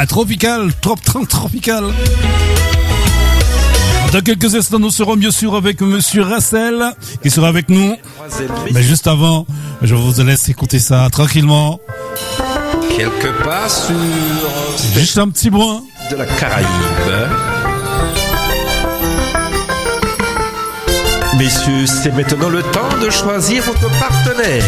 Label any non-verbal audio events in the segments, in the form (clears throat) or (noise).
Ah, tropical, trop, trop tropical. Dans quelques instants, nous serons bien sûr avec Monsieur Rassel, qui sera avec nous. Mais juste avant, je vous laisse écouter ça tranquillement. Quelque part sur... Juste un petit bois. De la Caraïbe. Messieurs, c'est maintenant le temps de choisir votre partenaire.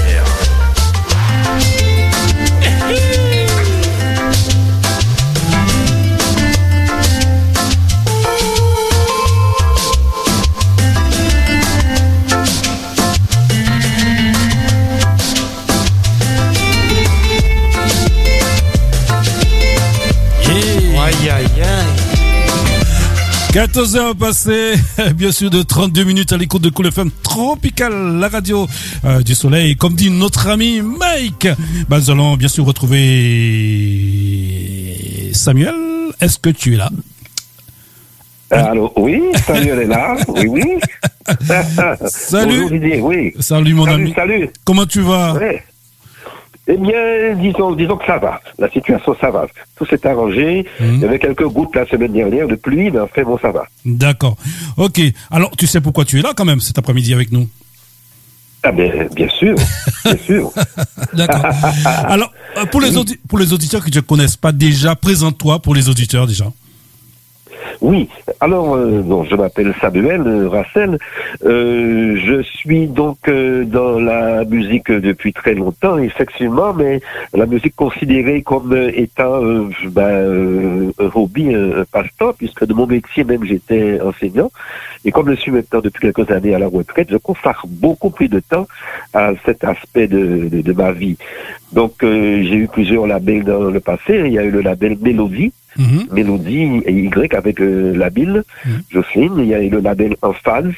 14 heures passées, (laughs) bien sûr de 32 minutes à l'écoute de Cool FM Tropical, la radio euh, du soleil. Comme dit notre ami Mike, bah, nous allons bien sûr retrouver Samuel. Est-ce que tu es là? Euh, Allô, oui, Samuel est là, oui, oui. (laughs) salut. Bonjour Didier, oui. Salut mon salut, ami. Salut. Comment tu vas? Ouais. Eh bien, disons, disons que ça va. La situation, ça va. Tout s'est arrangé. Mhm. Il y avait quelques gouttes la semaine dernière de pluie, mais enfin, bon, ça va. D'accord. Ok. Alors, tu sais pourquoi tu es là quand même cet après-midi avec nous? Ah ben, bien sûr, bien sûr. (laughs) D'accord. Alors, euh, pour les, pour les auditeurs qui ne te connaissent pas déjà, présente-toi pour les auditeurs déjà. Oui, alors, euh, bon, je m'appelle Samuel euh, Rassel. Euh, je suis donc euh, dans la musique depuis très longtemps, effectivement, mais la musique considérée comme étant euh, ben, un hobby, un, passe-temps, puisque de mon métier même j'étais enseignant. Et comme je suis maintenant depuis quelques années à la retraite, je consacre beaucoup plus de temps à cet aspect de, de ma vie. Donc, euh, j'ai eu plusieurs labels dans le passé. Il y a eu le label Mélodie, Mhm. Mélodie et Y avec euh, la Bill, Mhm. Jocelyne. Il y a eu le label En Phase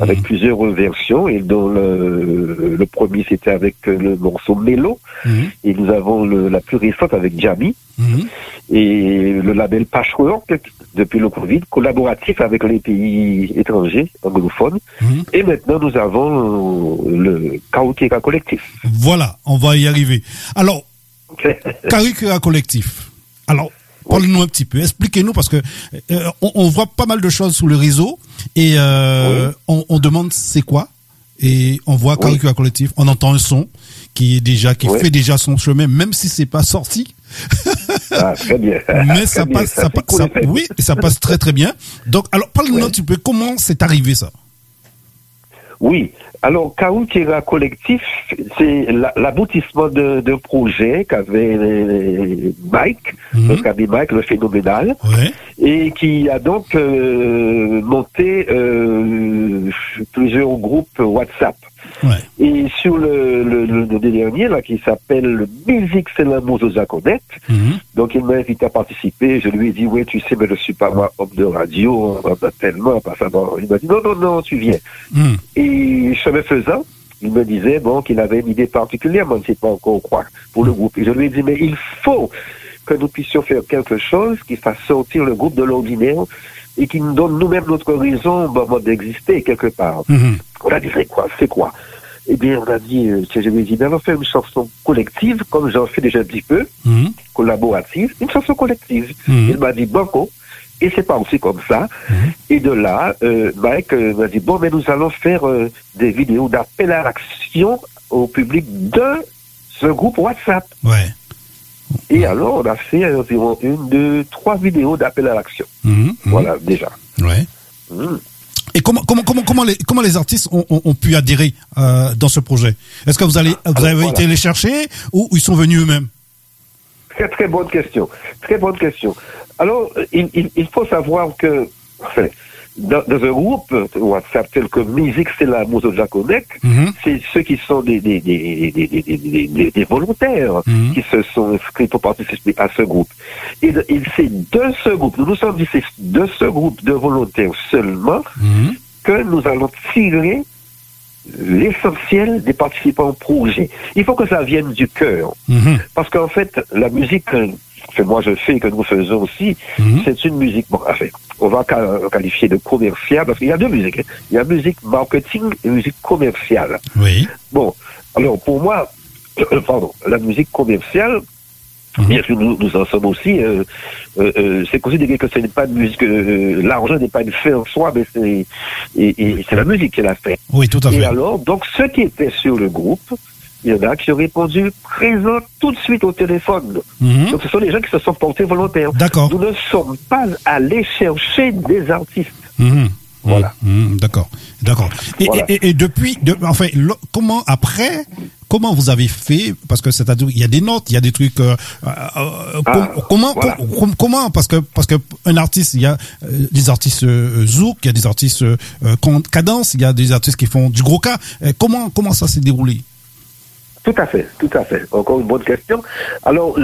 avec Mhm. plusieurs versions et dont le, le premier c'était avec le morceau Mélo Mhm. et nous avons le- la plus récente avec Jamie Mhm. et le label Patchwork depuis le Covid collaboratif avec les pays étrangers anglophones et maintenant nous avons le Kaukera collectif. Voilà, on va y arriver. Alors, Caricura Collectif. Alors, parle-nous un petit peu, expliquez-nous parce que euh, on, on voit pas mal de choses sur le réseau et euh, on, on demande c'est quoi et on voit Caricura Collectif, on entend un son qui est déjà qui Oui. fait déjà son chemin même si c'est pas sorti, ah, très bien. (laughs) mais ça bien, passe ça, pa- cool, ça- oui, et ça passe très très bien. Donc alors parle-nous un petit peu comment c'est arrivé ça? Oui. Alors, Kaoutira Collectif, c'est la- l'aboutissement de- d'un projet qu'avait euh, Mike, Mhm. notre ami Mike, le phénoménal, Ouais. et qui a donc euh, monté euh, plusieurs groupes WhatsApp. Ouais. Et sur le, le, le- le dernier, là, qui s'appelle Musique c'est l'amour aux Connect, Mhm. donc il m'a invité à participer. Je lui ai dit, oui, tu sais, mais je suis pas moi homme de radio, on tellement, pas ça. Il m'a dit, non, non, non, tu viens. Mhm. Et chemin faisant, il me disait bon qu'il avait une idée particulière, mais on ne sait pas encore quoi pour le groupe. Et je lui ai dit mais il faut que nous puissions faire quelque chose qui fasse sortir le groupe de l'ordinaire et qui nous donne nous-mêmes notre raison bon, d'exister quelque part. Mhm. On a dit c'est quoi C'est quoi? Eh bien, on a dit, euh, je lui ai dit, on va faire une chanson collective, comme j'en fais déjà un petit peu, Mhm. collaborative, une chanson collective. Mhm. Il m'a dit banco. Et c'est pas aussi comme ça. Et de là, euh, Mike euh, m'a dit bon, mais nous allons faire euh, des vidéos d'appel à l'action au public de ce groupe WhatsApp. Ouais. Et alors, on a fait environ une, deux, trois vidéos d'appel à l'action. Mhm. Mhm. Voilà, déjà. Ouais. Mm. Et comment, comment, comment, comment, les, comment les artistes ont, ont, ont pu adhérer euh, dans ce projet? Est-ce que vous, allez, vous Alors, avez voilà. été les chercher ou ils sont venus eux-mêmes? Très très bonne question. Très bonne question. Alors, il, il, il faut savoir que enfin, dans, dans un groupe WhatsApp tel que Musique, c'est de la Connect, Mhm. c'est ceux qui sont des, des, des, des, des, des, des- des volontaires Mhm. qui se sont inscrits pour participer à ce groupe. Et, de- et c'est de ce groupe, nous nous sommes dit, c'est de ce groupe de volontaires seulement Mhm. que nous allons tirer l'essentiel des participants au projet. Il faut que ça vienne du cœur. Mhm. Parce qu'en fait, la musique que, moi je fais et que nous faisons aussi, Mhm. c'est une musique, bon, enfin, on va qualifier de commerciale, parce qu'il y a deux musiques. hein. Il y a musique marketing et musique commerciale. Oui. Bon, alors pour moi, (coughs) pardon, la musique commerciale, Mhm. Bien sûr, nous, nous en sommes aussi. Euh, euh, euh, c'est considéré que ce n'est pas de musique. L'argent n'est pas une fait en soi, mais c'est et, c'est la musique qui l'a fait. Oui, tout à fait. Et alors, donc, ceux qui étaient sur le groupe, il y en a qui ont répondu présent tout de suite au téléphone. Mhm. Donc, ce sont les gens qui se sont portés volontaires. D'accord. Nous ne sommes pas allés chercher des artistes. Mhm. Voilà. d'accord, d'accord. Et, et, et, depuis, de, enfin, comment après, comment vous avez fait Parce que c'est-à-dire, il y a des notes, il y a des trucs. Euh, euh, ah, comment, comment Parce que parce que un artiste, il y a euh, des artistes zouk, il y a des artistes cadence, il y a des artistes qui font du gros cas. comment comment ça s'est déroulé? Tout à fait, tout à fait. Encore une bonne question. Alors,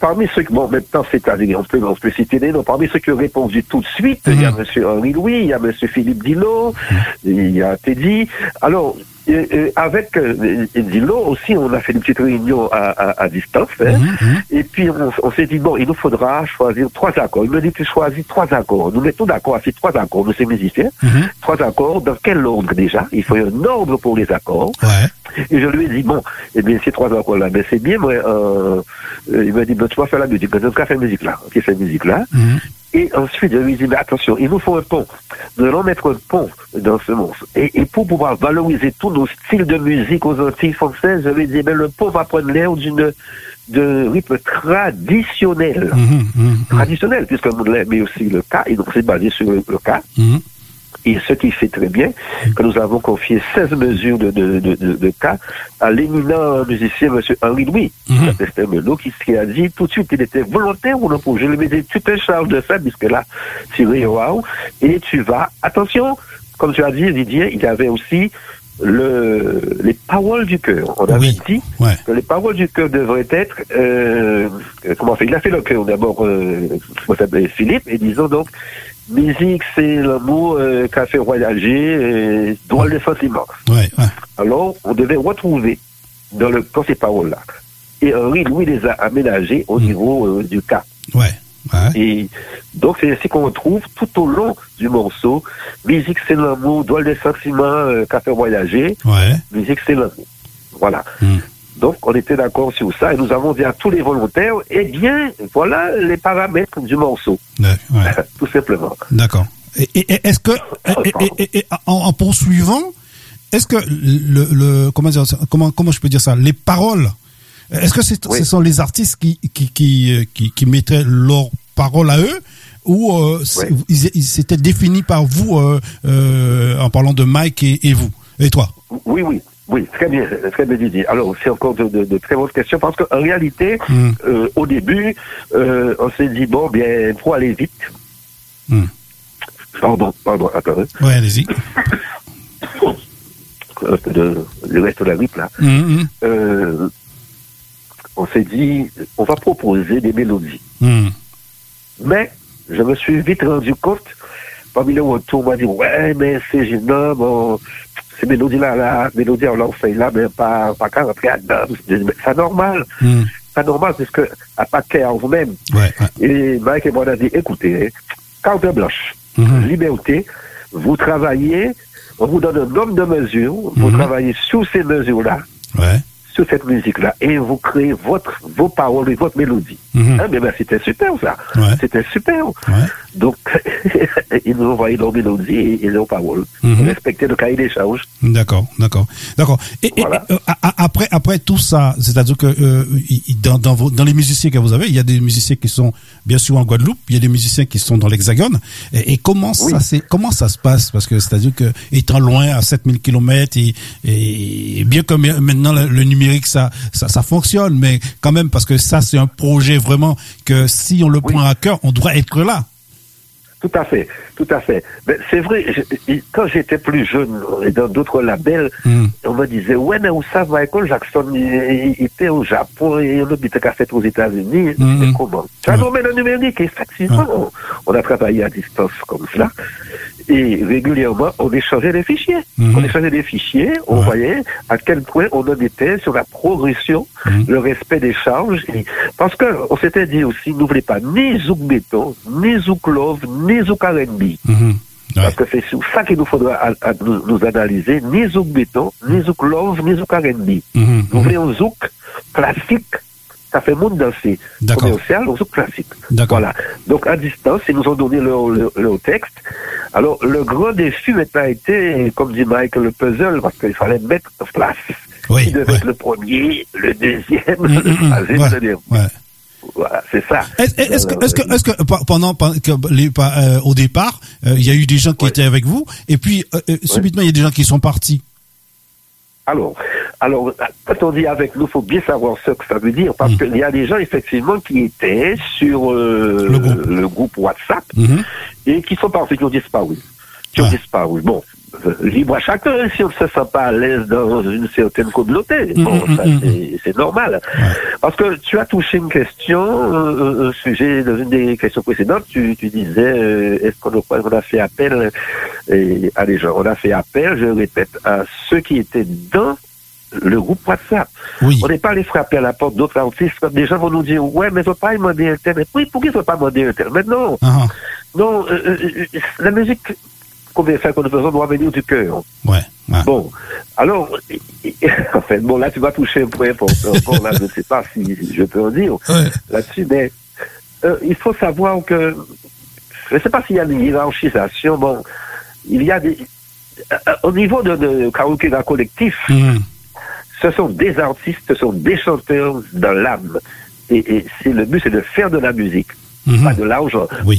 parmi ceux qui, bon, maintenant, c'est-à-dire, on peut, on peut citer des noms, parmi ceux qui ont répondu tout de suite, il y a M. Mhm. Henri Louis, il y a M. Philippe Dillot, mhm. il y a Teddy. Alors, et, avec euh, Dilo aussi, on a fait une petite réunion à, à, distance. Hein. Mhm, mhm. Et puis, on, s'est dit, bon, il nous faudra choisir trois accords. Il me dit, tu choisis trois accords. Nous mettons d'accord ces trois accords, nous, ces musiciens. Mhm. Trois accords, dans quel ordre déjà? Il faut un ordre pour les accords. Ouais. Et je lui ai dit, bon, eh bien, ces trois accords-là, mais c'est bien, moi, euh, il m'a dit, ben, tu vas faire la musique. Ben, donc, faire la musique là. Ok, cette musique là. Et ensuite, je lui dis, mais attention, il nous faut un pont. Nous allons mettre un pont dans ce monstre. Et, pour pouvoir valoriser tous nos styles de musique aux Antilles françaises, je lui dis, mais le pont va prendre l'air d'une de rythme traditionnel. Mmh, mmh, mmh. Traditionnel, puisque nous mais aussi le cas, et donc c'est basé sur le, cas. Et ce qui fait très bien, que nous avons confié 16 mesures de, de, de, de cas à l'éminent musicien, M. Henri Louis, mmh. qui, qui a dit tout de suite, il était volontaire ou non pour. Je lui ai dit, tu te charges de ça, puisque là, tu wow, et tu vas, attention, comme tu as dit, Didier, il y avait aussi le, les paroles du cœur. On avait dit que les paroles du cœur devraient être, euh, comment fait, il a fait le cœur d'abord, euh, Philippe, et disons donc, Musique, c'est le mot euh, qu'a fait voyager, et droit de sentiment. Ouais, Alors, on devait retrouver dans, le, dans ces paroles-là. Et Henri, lui, les a aménagées au mm. niveau euh, du cas. Ouais. Et donc, c'est ainsi qu'on retrouve tout au long du morceau. Musique, c'est l'amour, doit des sentiments euh, qu'a fait voyager. Ouais. Musique, c'est l'amour. Voilà. Mm. Donc, on était d'accord sur ça et nous avons dit à tous les volontaires, eh bien, voilà les paramètres du morceau. (laughs) Tout simplement. D'accord. Et, est-ce que, et, en, poursuivant, est-ce que le, le comment, dire, comment, comment je peux dire ça, les paroles, est-ce que ce sont les artistes qui, qui, qui, qui, qui mettaient leurs paroles à eux ou euh, ils, s'étaient définis par vous euh, euh, en parlant de Mike et, et vous et toi? Oui, oui. Oui, très bien, très bien dit. Alors, c'est encore de, de, de, très bonnes questions parce qu'en réalité, hmm. euh, au début, euh, on s'est dit, bon, bien, pour aller vite. Mm. Pardon, pardon, attendez. Oui, allez-y. (coughs) le reste de la grippe, là. Hmm, hmm. Euh, on s'est dit, on va proposer des mélodies. Mais, je me suis vite rendu compte, parmi les retours, on m'a dit, ouais, mais c'est gênant, bon, ces mélodies-là, la mélodie, on l'a fait là, mais pas, pas qu'à rentrer dedans C'est normal. Mm. C'est normal, parce que, à paquet en vous-même. Ouais, Et Mike et moi, on a dit, écoutez, carte blanche, mm-hmm. liberté, vous travaillez, on vous donne un nombre de mesures, vous mm-hmm. travaillez sous ces mesures-là. Ouais sur cette musique-là et vous créez votre, vos paroles et votre mélodie. Ah, mais ben, c'était super ça. C'était super. Donc, (laughs) ils nous ont envoyé leurs mélodies et, leurs paroles. Mhm. Respecter le cahier des charges. D'accord, d'accord, d'accord. Et, euh, après, après tout ça, c'est-à-dire que euh, dans, dans, vos, dans les musiciens que vous avez, il y a des musiciens qui sont bien sûr en Guadeloupe, il y a des musiciens qui sont dans l'Hexagone. Et, comment ça, c'est comment ça se passe? Parce que c'est-à-dire que étant loin à 7000 km et, et bien que maintenant le, le numérique que ça, ça, fonctionne, mais quand même, parce que ça, c'est un projet vraiment que si on le prend à cœur, on doit être là. Tout à fait, tout à fait. Mais c'est vrai, quand j'étais plus jeune, et dans d'autres labels, hmm. on me disait, ouais, mais où ça, Michael Jackson, il, était au Japon et on qu'à fait aux États-Unis, mm comment Ça nous met le numérique, effectivement. On a travaillé à distance comme cela. Et régulièrement, on échangeait des fichiers. Mhm. On échangeait des fichiers, on voyait à quel point on en était sur la progression, mhm. le respect des charges. parce qu'on s'était dit aussi, n'oubliez pas ni Zouk Béton, ni Zouk Love, ni Zouk R&B. Mhm. Parce que c'est ça qu'il nous faudra nous, analyser, ni Zouk Béton, ni Zouk Love, ni Zouk R&B. Nous voulons Zouk classique, ça fait monde danser. D'accord. Commercial ou classique. D'accord. Voilà. Donc, à distance, ils nous ont donné leur, leur, leur texte. Alors, le grand défi maintenant a été, comme dit Mike, le puzzle, parce qu'il fallait mettre en place. Oui, Qui devait ouais. être le premier, le deuxième, le hum, troisième, ouais, le dernier. ouais. Voilà, c'est ça. Est-ce que, pendant, les, euh, au départ, euh, il y a eu des gens qui Ouais. étaient avec vous, et puis euh, euh, subitement il y a des gens qui sont partis? Alors, alors, quand on dit avec nous, faut bien savoir ce que ça veut dire, parce Mm. qu'il y a des gens, effectivement, qui étaient sur euh, Le groupe. le groupe WhatsApp Mhm. et qui sont partis, qui ont disparu. Qui ont disparu. Bon, euh, libre à chacun, si on ne se sent pas à l'aise dans une certaine communauté. Mm, Bon, ça, c'est- normal. Ouais. Parce que tu as touché une question, euh, un sujet, dans une des questions précédentes, tu, tu disais, euh, est-ce qu'on a, fait appel euh, à des gens On a fait appel, je répète, à ceux qui étaient dans le groupe WhatsApp. Oui. On n'est pas allé frapper à la porte d'autres artistes. comme Des gens vont nous dire, ouais, mais il ne faut pas demander un tel. Mais oui, pourquoi il ne faut pas demander un tel? Mais non, Ah, non, euh, euh, euh, la musique qu'on vient faire, qu'on nous faisons, doit venir du cœur. ouais. ouais. Bon, alors, (laughs) en fait, bon, là, tu vas toucher un point important. Encore là, je ne sais pas si je peux en dire Ouais. là-dessus, mais euh, il faut savoir que, je ne sais pas s'il y a une hiérarchisation, bon, il y a des, au niveau de, de d'un collectif, Mhm. Ce sont des artistes, ce sont des chanteurs dans l'âme. Et, et c'est le but, c'est de faire de la musique, Mhm. pas de l'argent. Oui.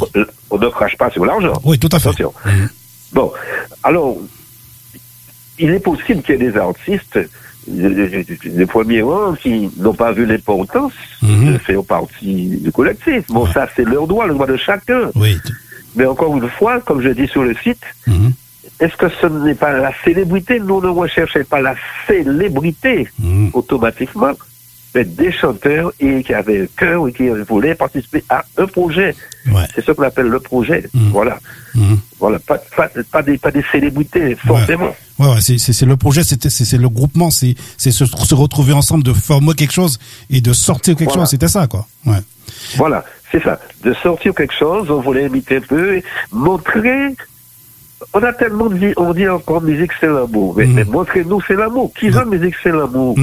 On ne crache pas sur l'argent. Oui, tout à fait. Attention. Bon, alors, il est possible qu'il y ait des artistes de, de- de- de premier rang qui n'ont pas vu l'importance Mhm. de faire partie du collectif. Bon, Ouais. ça, c'est leur droit, le droit de chacun. Oui. Mais encore une fois, comme je dis sur le site, Mhm. Est-ce que ce n'est pas la célébrité Nous ne recherchons pas la célébrité Mhm. automatiquement, mais des chanteurs et qui avaient un cœur et qui voulaient participer à un projet. Ouais. C'est ce qu'on appelle le projet. Mhm. Voilà. Mhm. Voilà. Pas, pas, pas des, pas des célébrités, forcément. Ouais, ouais, c'est, le projet, c'est, le groupement, c'est, c'est se, se retrouver ensemble, de former quelque chose et de sortir quelque Voilà. chose. C'était ça, quoi. Ouais. Voilà, c'est ça. De sortir quelque chose, on voulait imiter un peu, et montrer. On a tellement dit, on dit encore musique c'est l'amour. Mais, mais montrez-nous c'est l'amour. Qui veut musique c'est l'amour.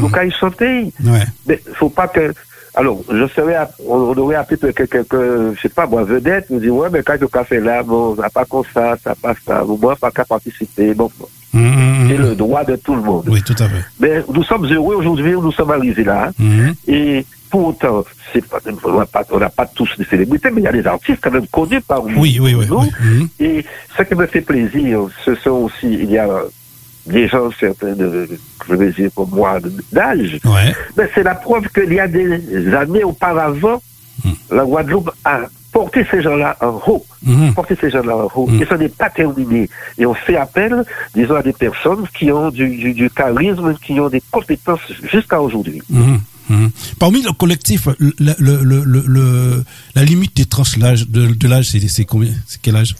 Donc à y chanter. Ouais. Mais faut pas que. Alors, je serais, on, aurait appelé quelqu'un, quelqu'un, je sais pas, moi, vedette, nous dit, ouais, mais quand le café là, bon, ça n'a pas comme ça, ça passe ça, ou moi, pas qu'à participer. Bon, Mhm. c'est le droit de tout le monde. Oui, tout à fait. Mais nous sommes heureux aujourd'hui, nous sommes arrivés là. Et pour autant, c'est pas, on n'a pas, pas tous des célébrités, mais il y a des artistes quand même connus par nous. Oui, oui, oui. nous. oui. Mhm. Et ce qui me fait plaisir, ce sont aussi, il y a des gens, certains, de, je vais dire comme moi, d'âge, Ouais. mais c'est la preuve qu'il y a des années auparavant, Hmm. la Guadeloupe a porté ces gens-là en haut. Mhm. Porté ces gens-là en haut. Hmm. Et ce n'est pas terminé. Et on fait appel, disons, à des personnes qui ont du, du, du charisme, qui ont des compétences jusqu'à aujourd'hui. Mhm. Mhm. Parmi le collectif, le, le, le, le, le- la limite des tranches de, de l'âge, c'est combien? C'est quel âge?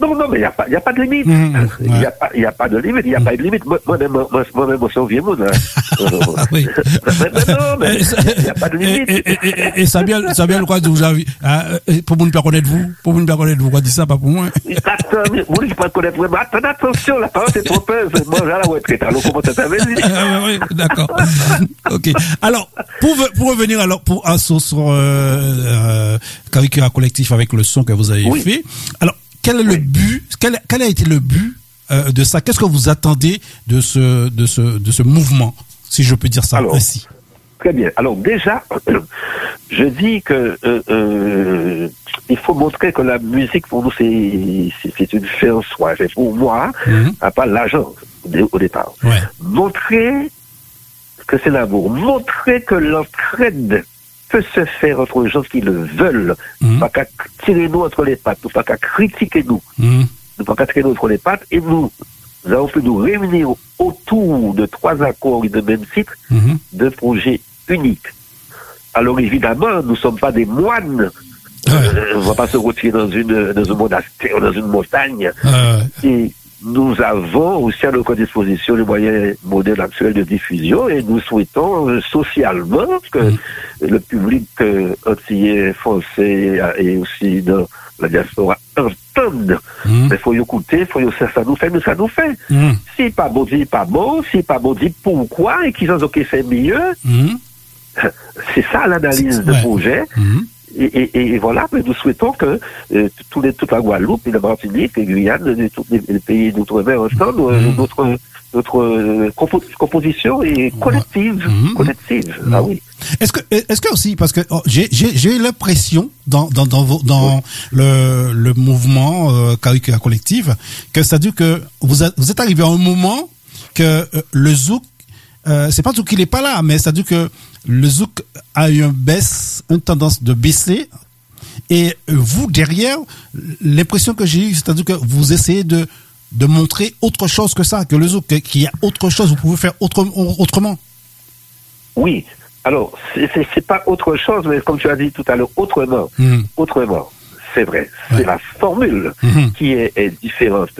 Non, non, mais il n'y a, a pas de limite. Mhm, Il n'y ouais. a, pas- il y a pas de limite. (laughs) Il n'y a pas de limite. Moi- Moi-même, moi, moi-même, moi, je suis vieux monde. hein. (laughs) Oui. (laughs) mais, mais non, mais il n'y a pas de limite. et, et, et, et Samuel, Samuel, quoi, vous avez, euh, pour vous ne pas connaître vous, pour vous ne pas connaître vous, quoi, dit ça, pas pour moi. Attends, moi, je ne pas connaître vraiment. Attends, attention, la parole, c'est trop peur. Moi, j'ai la retraite. Alors, comment ça Ah, oui, oui, d'accord. ok. Alors, pour, pour revenir alors pour un sur, sur euh, euh, Caricura collectif avec le son que vous avez Oui. fait. Alors, quel est le but quel, quel a été le but euh, de ça? Qu'est-ce que vous attendez de ce de ce de ce mouvement, si je peux dire ça Alors, ainsi? Très bien. Alors déjà, (clears throat) je dis que euh, euh, il faut montrer que la musique pour nous c'est c'est- c'est une fin en soi. Et pour moi, Mhm. à part l'argent au dé- au départ. Ouais. Montrer que c'est l'amour. Montrer que l'entraide peut se faire entre les gens qui le veulent. Mhm. Pas qu'à tirer nous entre les pattes, pas qu'à critiquer nous. Ne pas qu'à tirer nous entre les pattes. Et nous, nous avons pu nous réunir autour de trois accords et de même titre Mhm. d'un projet unique. Alors évidemment, nous ne sommes pas des moines. Ouais. Euh, on ne va pas se retirer dans, une, dans un monastère, dans une montagne. Et nous avons aussi à notre disposition les moyens modernes actuels de diffusion et nous souhaitons euh, socialement que le public euh, antillais, français euh, et aussi dans la diaspora entende. mhm. Mais il faut y écouter, il faut y ça, ça nous fait, mais ça nous fait. Mhm. Si pas bon, dit pas bon, si pas bon, dit pourquoi et qu'ils ont ok, c'est mieux. Mhm. c'est ça l'analyse de projet. Et, voilà, mais nous souhaitons que euh, les, toute la Guadeloupe et la Martinique, et Guyane, et tous les, pays d'outre-mer ensemble, mmh. notre, notre euh, composition est collective. Mmh. collective. Ah oui. Est-ce que, est-ce que aussi, parce que oh, j'ai, j'ai, l'impression dans, dans, dans, dans le, le mouvement euh, collective que c'est-à-dire que vous, vous êtes arrivé à un moment que euh, le zouk, euh, c'est pas tout qu'il n'est pas là, mais c'est-à-dire que le zouk a eu une baisse, une tendance de baisser. Et vous, derrière, l'impression que j'ai eue, c'est-à-dire que vous essayez de, de montrer autre chose que ça, que le zouk, qu'il y a autre chose, vous pouvez faire autre, autrement. Oui. Alors, c'est pas autre chose, mais comme tu as dit tout à l'heure, autrement. Hmm. Autrement c'est vrai. C'est la formule mhm. qui est, différente.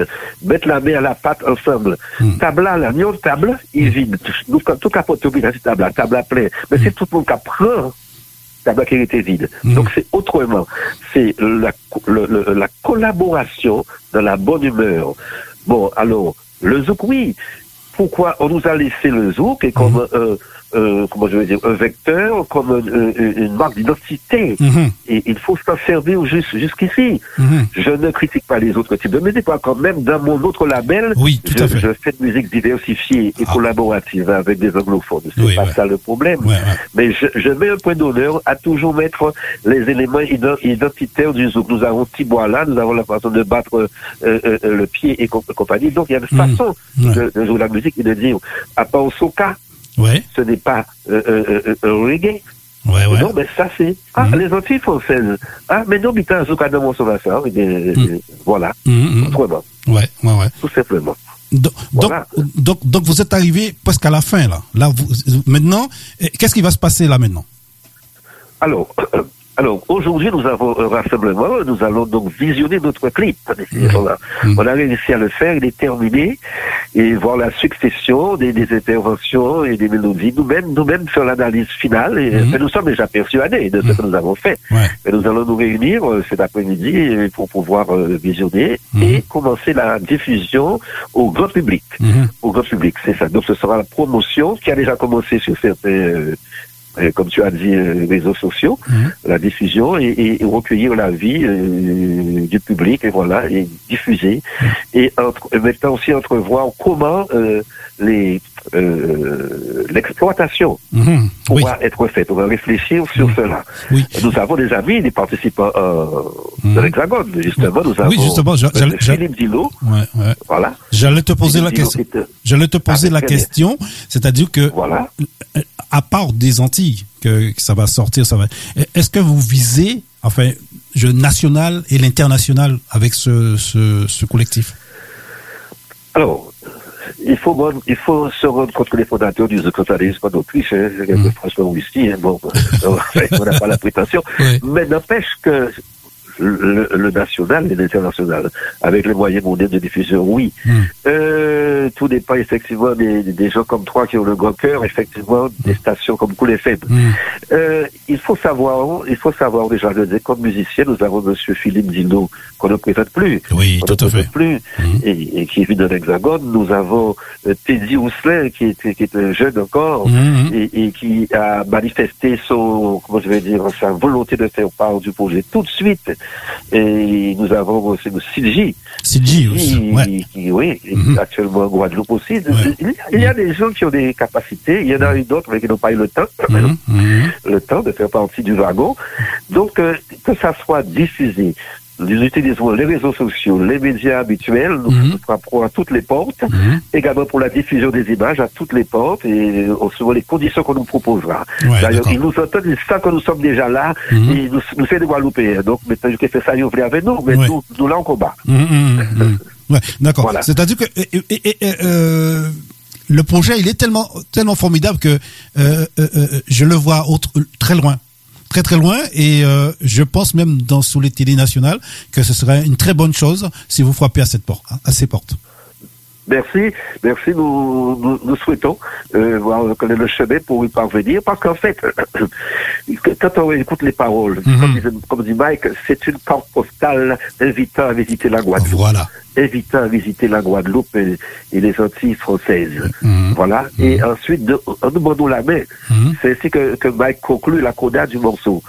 Mettre la main à la pâte ensemble. Mm. Tabla, la de table, il vide. Nous, tout capote, c'est table, table à plein. Mais c'est tout le monde qui apprend était vide. Mhm. Donc c'est autrement. C'est la, la collaboration dans la bonne humeur. Bon, alors, le zouk, oui. Pourquoi on nous a laissé le zouk et comme mhm. euh, euh, comment je vais dire, un vecteur, comme euh, euh, une marque d'identité. Mhm. Et il faut s'en servir jusqu'ici. Mhm. Je ne critique pas les autres types de musique, quand même, dans mon autre label, oui, tout je, à fait. je, fais de musique diversifiée et ah. collaborative avec des anglophones. C'est pas ça le problème. Mais je, je, mets un point d'honneur à toujours mettre les éléments identitaires du zouk. Nous avons Tibois là, nous avons la façon de battre le pied et compagnie. Donc il y a une mhm. façon de, jouer la musique et de dire, à part au soca, Ouais. Ce n'est pas euh, euh, euh, reggae. Ouais, ouais. Non, mais ça c'est. Ah, -hmm. les Antilles françaises. Ah, mais non, mais t'as un cas de mon mm. voilà. Mm Autrement. Ouais, ouais, ouais. Tout simplement. Donc, voilà. donc, donc, vous êtes arrivé presque à la fin, là. Là, vous, maintenant, qu'est-ce qui va se passer là maintenant? Alors, (clears throat) alors, aujourd'hui, nous avons un rassemblement. Nous allons donc visionner notre clip. Mmh. On a réussi à le faire, il est terminé. Et voir la succession des, des interventions et des mélodies. Nous-mêmes, nous-mêmes faire l'analyse finale. Et, mmh. nous sommes déjà persuadés de ce que nous avons fait. Ouais. Et nous allons nous réunir euh, cet après-midi pour pouvoir euh, visionner et commencer la diffusion au grand public. Au grand public, c'est ça. Donc, ce sera la promotion qui a déjà commencé sur certains euh, euh, comme tu as dit, euh, réseaux sociaux, mhm. la diffusion et, et, recueillir la vie euh, du public et voilà et diffuser mhm. et entre, maintenant aussi entrevoir comment les l'exploitation mhm. pourra être faite. On va réfléchir sur cela. Oui. Nous avons des amis, des participants de l'Hexagone. Justement, nous avons oui, justement, Philippe Dilo. Ouais, ouais. Voilà. J'allais te poser la question. J'allais te poser la question, c'est-à-dire que voilà à part des Antilles que, ça va sortir, ça va. Est-ce que vous visez, enfin, le national et l'international avec ce, ce, collectif? Alors, il faut, il faut se rendre compte que les fondateurs du secrétarisme d'Autriche, hein, mmh. François Whisky, hein, bon, (laughs) on n'a pas la prétention, mais n'empêche que le, national et l'international, avec les moyens mondiaux de diffusion, oui. Hmm. Euh, tout dépend effectivement des, des, gens comme toi qui ont le grand cœur, effectivement, des stations comme Cool FM. Hmm. Euh, il faut savoir, il faut savoir déjà, comme musicien, nous avons Monsieur Philippe Dino, qu'on ne présente plus. Oui, tout à fait. plus, hmm. et, qui vit dans l'Hexagone. Nous avons euh, Teddy Rousselin, qui est, qui est jeune encore, et, et, qui a manifesté son, comment je vais dire, sa volonté de faire part du projet tout de suite et nous avons aussi le aussi, Qui, oui, mhm. actuellement en Guadeloupe aussi. Il, y a, des gens qui ont des capacités, il y en a eu d'autres mais qui n'ont pas eu le temps, mhm. Mhm. le temps de faire partie du wagon. Donc, euh, que ça soit diffusé nous utilisons les réseaux sociaux, les médias habituels, nous mmh. frappons à toutes les portes, mhm. également pour la diffusion des images à toutes les portes et selon les conditions qu'on nous proposera. D'ailleurs, ils nous entendent, ils savent que nous sommes déjà là, mmh. et nous, nous sommes des Guadeloupéens. Donc, maintenant, je fais ça, ils ouvrent avec nous, mais nous, nous là, en combat. Mhm, mhm, (laughs) d'accord. C'est-à-dire que, euh, le projet, il est tellement, tellement formidable que euh, euh, euh je le vois autre, très loin très très loin et euh, je pense même dans sous les télé nationales que ce serait une très bonne chose si vous frappez à cette porte, à ces portes. Merci, merci. Nous, nous, souhaitons euh, voir connaître le chemin pour y parvenir, parce qu'en fait, (coughs) quand on écoute les paroles, mhm. comme, dit, Mike, c'est une carte postale invitant à visiter la Guadeloupe. Voilà. Invitant à visiter la Guadeloupe et, les Antilles françaises. Mhm. Voilà. Mhm. Et ensuite, de, en nous demandant la main, mhm. c'est ainsi que, que Mike conclut la coda du morceau.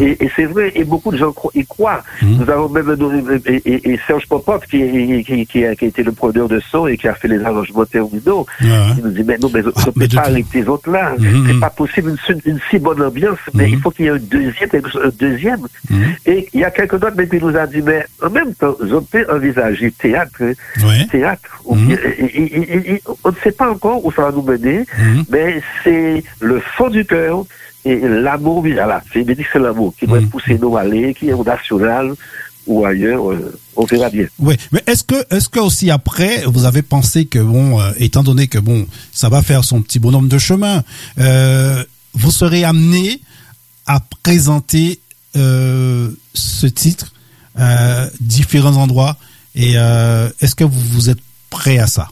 Et, c'est vrai, et beaucoup de gens y croient. Nous avons même et, et, Serge Popov, qui, qui, qui, a, été le producteur de son et qui a fait les arrangements terminaux, il nous dit, mais non, mais on ne peut pas arrêter les autres là. C'est pas possible une, si bonne ambiance, mais il faut qu'il y ait un deuxième, un deuxième. Et il y a quelques d'autres, mais qui nous a dit, mais en même temps, ont envisagé théâtre, théâtre. Mhm. on ne sait pas encore où ça va nous mener, mhm. mais c'est le fond du cœur et l'amour, voilà, c'est c'est l'amour qui va mhm. pousser nos aller, qui est au national ou ailleurs, euh, on verra bien. Oui, mais est-ce que, est-ce que aussi après, vous avez pensé que bon, euh, étant donné que bon, ça va faire son petit bonhomme de chemin, euh, vous serez amené à présenter ce titre à différents endroits et euh, est-ce que vous, vous, êtes prêt à ça?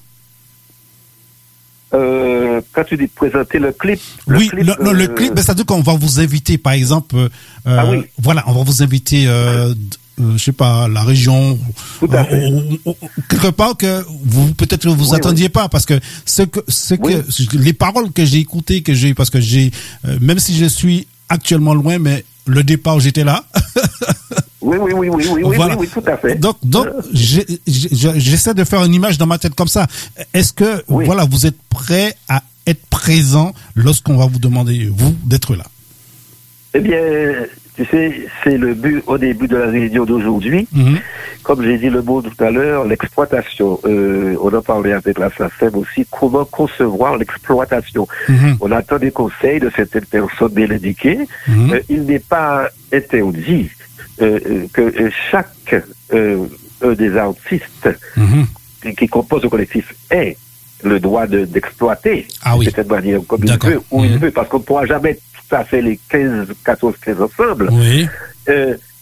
Euh, quand tu dis présenter le clip, oui, non, le euh, clip, ben, ça veut dire qu'on va vous inviter, par exemple, euh, ah oui. voilà, on va vous inviter, euh, je sais pas, la région, quelque part que vous peut-être vous attendiez pas, parce que ce que, ce que les paroles que j'ai écoutées, que j'ai, parce que j'ai, même si je suis actuellement loin, mais le départ j'étais là. (laughs) Oui, oui, oui, oui, oui, oui, oui, tout à fait. Donc, donc, j'essaie de faire une image dans ma tête comme ça. Est-ce que, voilà, vous êtes prêt à être présent lorsqu'on va vous demander, vous, d'être là? Eh bien, tu sais, c'est le but au début de la réunion d'aujourd'hui. Mhm. Comme j'ai dit le mot tout à l'heure, l'exploitation. Euh, on en parlait avec la SACEM aussi. Comment concevoir l'exploitation mhm. On attend des conseils de certaines personnes bien indiquées. Mhm. Euh, il n'est pas interdit euh, euh, que chaque euh, des artistes mhm. qui, composent le collectif ait le droit d'exploiter ah de cette manière comme il veut ou il mhm. veut parce qu'on ne pourra jamais tout à fait les 15, 14, 15 ensemble.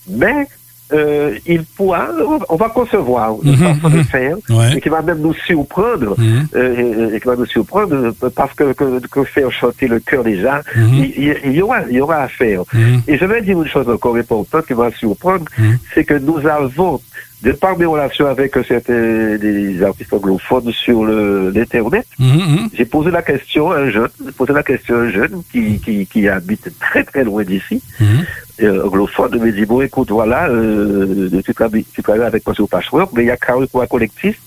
mais euh, il pourra, on va concevoir une mhm, façon de mhm. faire et qui va même nous surprendre, mhm. euh, et qui va nous surprendre parce que, que, que faire chanter le cœur déjà, il, il, y aura, il y aura à faire. Et je vais dire une chose encore importante qui va surprendre, c'est que nous avons de par mes relations avec certains des artistes anglophones sur l'internet, j'ai posé la question à un jeune, posé la question à un jeune qui, qui, qui habite très très loin d'ici, euh, anglophone me dit bon écoute voilà euh, tu travailles tu travailles avec moi sur Patchwork mais il y a carrément un collectif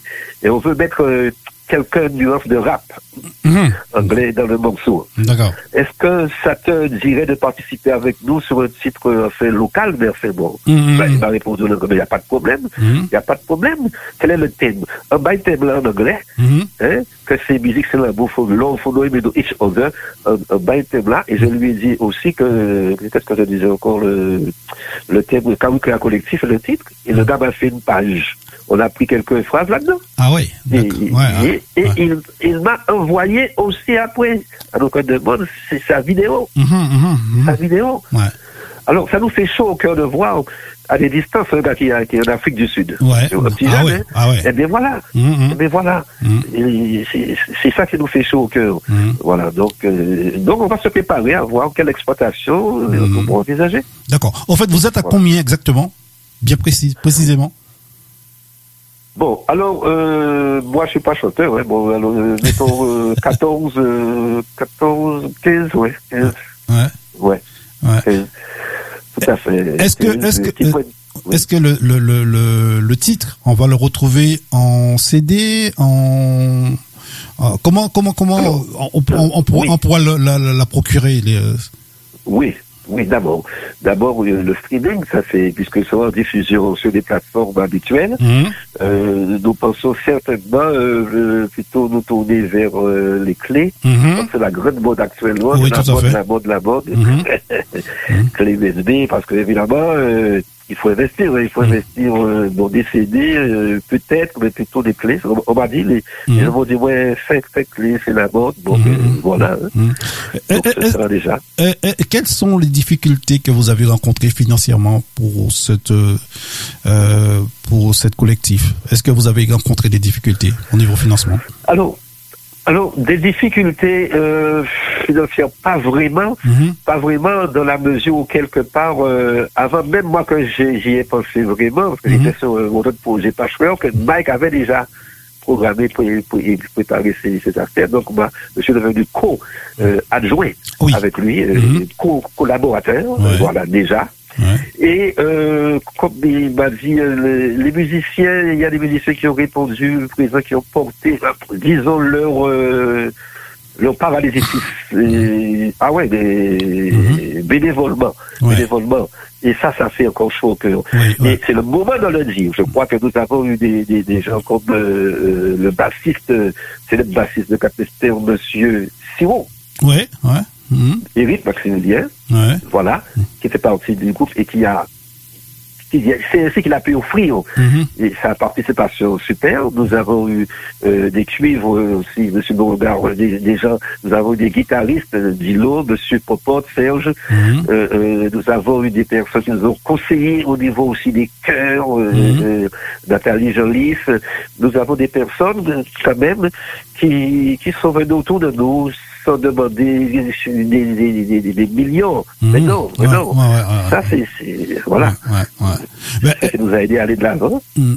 et on veut mettre euh, quelqu'un nuance de rap mhm. anglais dans le morceau. D'accord. Est-ce que ça te dirait de participer avec nous sur un titre enfin, local, mais enfin bon mm ben, Il m'a répondu il n'y a pas de problème. Mhm. N'y a pas de problème. Quel est le thème? Un bail thème là en anglais, mhm. hein, que c'est musique, c'est la bouffe, l'on faut nous each other, un, un bail thème là, et je lui ai dit aussi que, peut-être que je disais encore? Le, le thème, quand vous créez un collectif, le titre, et le gars m'a fait une page on a pris quelques phrases là-dedans. Ah oui. Et, il, m'a envoyé aussi après, alors qu'on demande, c'est sa vidéo. Mhm, mhm, mhm. Sa vidéo. Alors, ça nous fait chaud au cœur de voir à des distances un gars qui, est en Afrique du Sud. Ouais. petit ah, ouais. ah ouais. Eh bien voilà. Eh bien voilà. C'est ça qui nous fait chaud au cœur. Voilà. Donc, euh, donc, on va se préparer à voir quelle exploitation on peut envisager. D'accord. En fait, vous êtes à combien exactement? Bien précis, précisément Bon, alors, euh, moi, je suis pas chanteur, ouais. Bon, alors, euh, mettons, 14, euh, (laughs) 14, 15, ouais. 15. Ouais. Ouais. ouais. Tout à fait. Est-ce que, est-ce que, est-ce que le, le, le, le, titre, on va le retrouver en CD, en, comment, comment, comment, on, on, on, pourra la, la, procurer, les, Oui, oui, d'abord. D'abord, euh, le streaming, ça fait, puisque c'est en diffusion sur des plateformes habituelles, mhm. euh, nous pensons certainement euh, plutôt nous tourner vers euh, les clés. Mhm. C'est la grande mode actuellement, oui, la, mode, la mode, la mode, mhm. (laughs) clé USB, parce que évidemment, euh, il faut investir, il faut mm. investir euh, dans des CD, euh, peut-être, mais plutôt des clés. On, m'a dit, les, mm. gens m'ont dit, ouais, 5, clés, c'est la mode. Bon, mm. euh, voilà. Donc, ça sera déjà. quelles sont les difficultés que vous avez rencontrées financièrement pour cette, pour cette collectif? Est-ce que vous avez rencontré des difficultés au niveau financement? Alors, alors, des difficultés, euh, financière, pas vraiment, Mhm. pas vraiment dans la mesure où quelque part, euh, avant même moi que j'y ai pensé vraiment, parce que Mhm. j'étais sur euh, mon autre projet Patchwork, que Mike avait déjà programmé pour, pour, pour préparer ces, ces affaires. Donc moi, je suis devenu co-adjoint Oui. avec lui, euh, Mhm. co-collaborateur, Ouais. euh, voilà, déjà. Ouais. Et euh, comme il m'a dit, euh, le- les musiciens, il y a des musiciens qui ont répondu, présents qui ont porté, euh, disons, leur, euh, leur paralysie. euh, ah ouais, des, bénévolement, Mhm. Ouais. bénévolement. Et ça, ça fait encore chaud au cœur. Oui, Et ouais. c'est le moment de le dire. Je crois que nous avons eu des, des, des gens comme euh, le bassiste, euh, c'est le bassiste de Capesterre, monsieur Simon, Ouais, ouais. Mhm. Eric Maximilien, Ouais. voilà, qui était partie du groupe et qui a, c'est ainsi qu'il a pu offrir Mhm. et sa participation super. Nous avons eu euh, des cuivres aussi, Monsieur Beauregard, euh, des, des gens, nous avons eu des guitaristes, euh, Dilo, Monsieur Popote, Serge, Mhm. euh, euh, nous avons eu des personnes qui nous ont conseillé au niveau aussi des chœurs, euh, Nathalie Jolis. Nous avons des personnes quand même qui, qui sont venues autour de nous sans demander des, des, des, des- des- des millions. Mais Mhm. non, mais Ouais, non. ouais, ouais, ouais. Ça, c'est, voilà. Mais, Ça nous a aidé à aller de l'avant. Mm.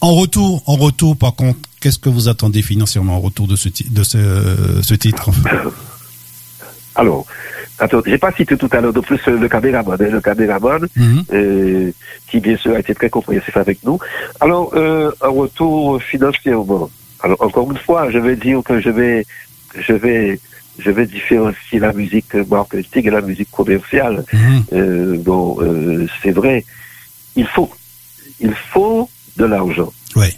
En retour, en retour, par contre, qu'est-ce que vous attendez financièrement en retour de ce, de ce, ce titre? (laughs) Alors, attends, j'ai pas cité tout à l'heure de plus euh, le caméraman, hein, le caméraman, Mhm. euh, qui bien sûr a été très compréhensif avec nous. Alors, euh, un retour financièrement. Alors, encore une fois, je vais dire que je vais, je vais, je vais différencier la musique marketing et la musique commerciale. Mhm. Euh, bon, euh, c'est vrai, il faut, il faut de l'argent. Ouais.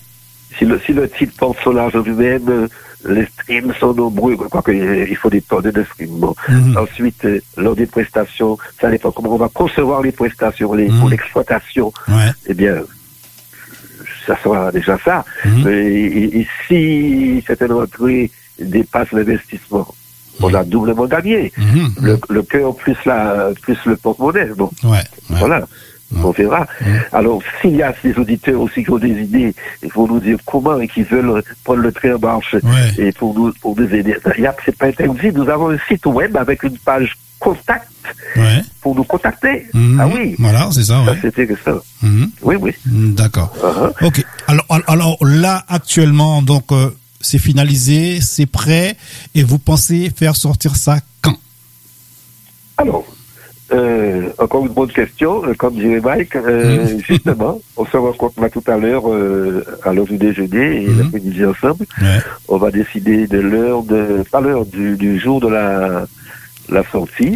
Si le, si le titre porte sur l'argent lui-même, euh, les streams sont nombreux, quoi qu'il faut des tonnes de streams. Bon. Mhm. Ensuite, euh, lors des prestations, ça dépend comment on va concevoir les prestations, les, Mhm. pour l'exploitation, Ouais. eh bien, ça sera déjà ça. Mhm. Et, si certaines rentrées dépassent l'investissement, on a doublement gagné. Mhm. Le, le cœur plus la, plus le porte-monnaie. Bon, Ouais. ouais. voilà. On verra. Alors, s'il y a des auditeurs aussi qui ont des idées, il faut nous dire comment et qui veulent prendre le train en marche Ouais. et pour nous, pour nous aider. Il y a- C'est pas interdit. Nous avons un site web avec une page contact Ouais. pour nous contacter. Mhm. Ah oui. Voilà, c'est ça, Ça, ouais. c'est intéressant. Mhm. Oui, oui. D'accord. Uh-huh. Ok. Alors, al- alors là, actuellement, donc, euh, c'est finalisé, c'est prêt, et vous pensez faire sortir ça quand? Alors, euh, encore une bonne question, euh, comme dirait Mike. Euh, Mhm. (laughs) Justement, on se rencontre là tout à l'heure euh, à l'heure du déjeuner et Mhm. l'après-midi ensemble. Ouais. On va décider de l'heure de, pas l'heure du, du jour de la la sortie.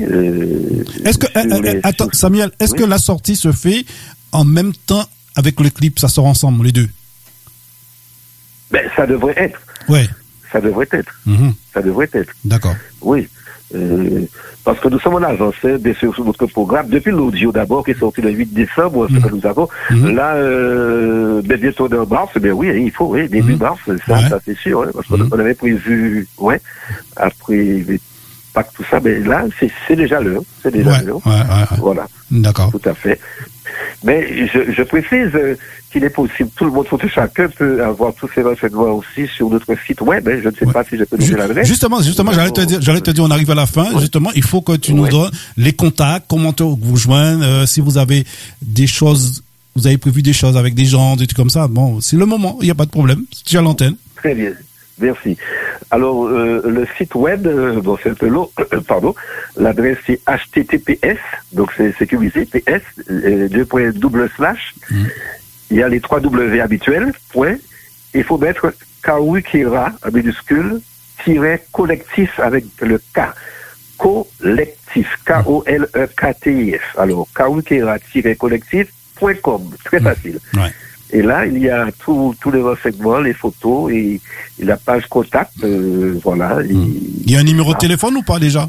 Est-ce que, les- attends, Samuel, est-ce Oui. que la sortie se fait en même temps avec le clip Ça sort ensemble, les deux? Ben, ça devrait être. Ouais. Ça devrait être. Mhm. Ça devrait être. D'accord. Oui. Euh, parce que nous sommes en avance, hein, sur notre programme. Depuis l'audio d'abord, qui est sorti le 8 décembre, ce Mhm. que nous avons. Mhm. Là, euh, ben, bientôt en mars, ben oui, il faut, oui, début Mhm. mars, ça, Ouais. ça c'est sûr, hein, parce qu'on Mhm. on avait prévu, ouais, après Pâques, tout ça, mais là, c'est déjà l'heure, c'est déjà Ouais, l'heure. ouais. Voilà, D'accord. tout à fait. Mais je, je précise euh, qu'il est possible, tout le monde, tout chacun peut avoir tous ces renseignements aussi sur notre site web. hein. Je ne sais Ouais. pas si je peux donner l'adresse. Justement, justement, j'allais te dire, j'allais te dire, on arrive à la fin. Ouais. Justement, il faut que tu nous donnes les contacts, comment te vous joindre, euh, si vous avez des choses, vous avez prévu des choses avec des gens, des trucs comme ça. Bon, c'est le moment, il n'y a pas de problème. Tu as l'antenne. Très bien. Merci. Alors, euh, le site web, euh, bon, c'est un peu long, (coughs) pardon. L'adresse, c'est https, donc c'est sécurisé, ps, euh, deux points double slash. Mhm. Il y a les trois W habituels, point. Il faut mettre Kawikira, en minuscule, tiret collectif avec le K. Collectif, K-O-L-E-K-T-I-F. Alors, kawikira-collectif.com. Très facile. Ouais. Et là, il y a tous les renseignements, les photos et, et la page contact. euh, voilà. Et- Il y a un numéro de téléphone ou pas déjà?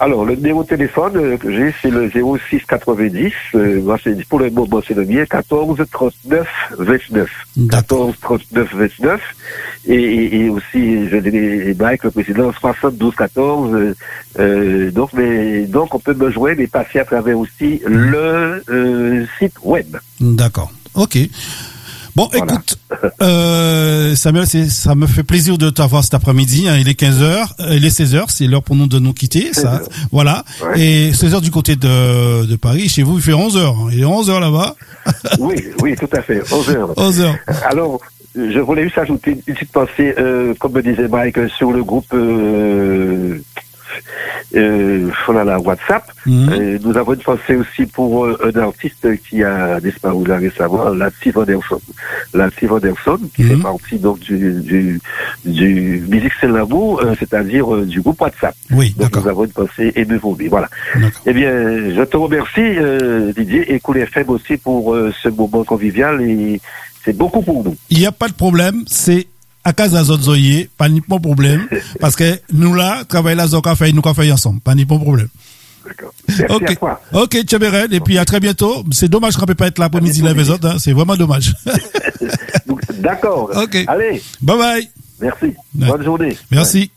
Alors, le numéro de téléphone euh, que j'ai, c'est le 06 90. Euh, pour le moment, c'est le mien, 14 39 29. D'accord. 14 39 29. Et, et, aussi, je dirais, Mike, le président, 72 14. euh, euh, donc, mais, donc, on peut me joindre et passer à travers aussi le euh, site web. D'accord. Ok. Bon, écoute, euh, Samuel, ça me fait plaisir de t'avoir cet après-midi. Hein. il est 15h, euh, il est 16h, c'est l'heure pour nous de nous quitter. Ça, voilà. Et 16h du côté de, de Paris. Chez vous, il fait 11h. Hein. Il est 11h là-bas. (laughs) oui, oui, tout à fait. 11h. 11h. Alors, je voulais juste ajouter une petite pensée, euh, comme me disait Mike, sur le groupe euh, euh, voilà, WhatsApp. Mhm. Euh, nous avons une pensée aussi pour euh, un artiste qui a disparu là récemment, Steve Anderson. Steve Anderson, qui fait mhm. partie donc du, du, du Musique C'est l'amour, euh, c'est-à-dire du groupe WhatsApp. Oui, donc nous avons une pensée émouvée. Voilà. Eh bien, je te remercie, Didier, et Cool FM aussi pour ce moment convivial et c'est beaucoup pour nous. Il n'y a pas de problème, c'est à casa zozoye, pas ni pas problème, (laughs) parce que nous là, travailler la zoka fait, nous qu'on fait ensemble, pas ni pas problème. D'accord. Ok, à toi. ok, et puis à très bientôt. C'est dommage qu'on peut pas être là pour midi là les autres, hein. c'est vraiment dommage. (laughs) D'accord. Ok. Allez. Bye bye. Merci. Bonne journée. Merci.